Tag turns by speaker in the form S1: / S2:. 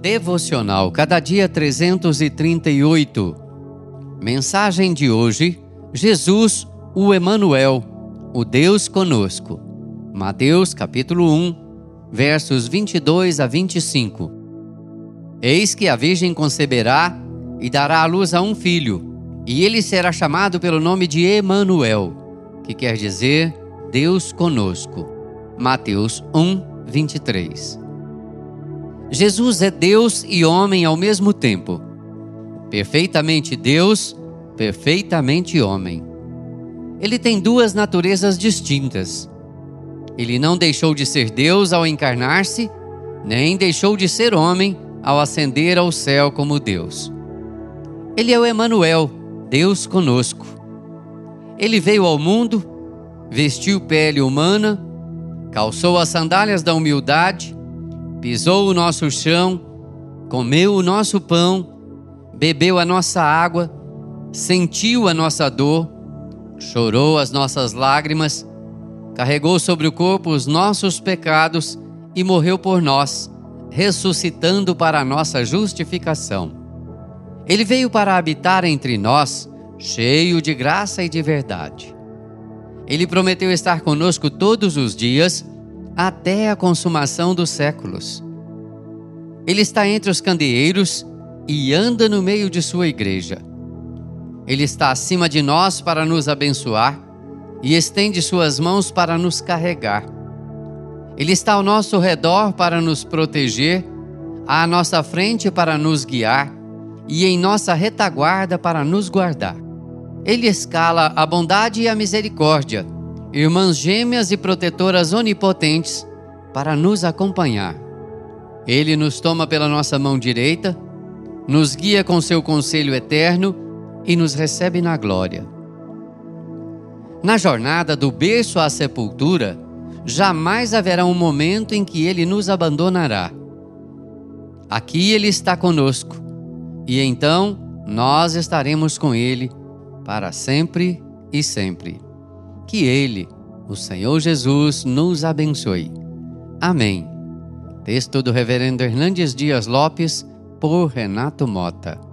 S1: Devocional Cada Dia 338. Mensagem de hoje: Jesus, o Emanuel, o Deus conosco. Mateus capítulo 1, versos 22 a 25. Eis que a virgem conceberá e dará à luz a um filho, e ele será chamado pelo nome de Emanuel, que quer dizer Deus conosco. Mateus 1, 23. Jesus é Deus e homem ao mesmo tempo. Perfeitamente Deus, perfeitamente homem. Ele tem duas naturezas distintas. Ele não deixou de ser Deus ao encarnar-se, nem deixou de ser homem ao ascender ao céu como Deus. Ele é o Emanuel, Deus conosco. Ele veio ao mundo, vestiu pele humana, calçou as sandálias da humildade, pisou o nosso chão, comeu o nosso pão, bebeu a nossa água, sentiu a nossa dor, chorou as nossas lágrimas, carregou sobre o corpo os nossos pecados e morreu por nós, ressuscitando para a nossa justificação. Ele veio para habitar entre nós, cheio de graça e de verdade. Ele prometeu estar conosco todos os dias até a consumação dos séculos. Ele está entre os candeeiros e anda no meio de sua igreja. Ele está acima de nós para nos abençoar e estende suas mãos para nos carregar. Ele está ao nosso redor para nos proteger, à nossa frente para nos guiar e em nossa retaguarda para nos guardar. Ele escala a bondade e a misericórdia irmãs gêmeas e protetoras onipotentes, para nos acompanhar. Ele nos toma pela nossa mão direita, nos guia com seu conselho eterno e nos recebe na glória. Na jornada do berço à sepultura, jamais haverá um momento em que ele nos abandonará. Aqui ele está conosco, e então nós estaremos com ele para sempre e sempre. Que Ele, o Senhor Jesus, nos abençoe. Amém. Texto do Reverendo Hernandes Dias Lopes, por Renato Mota.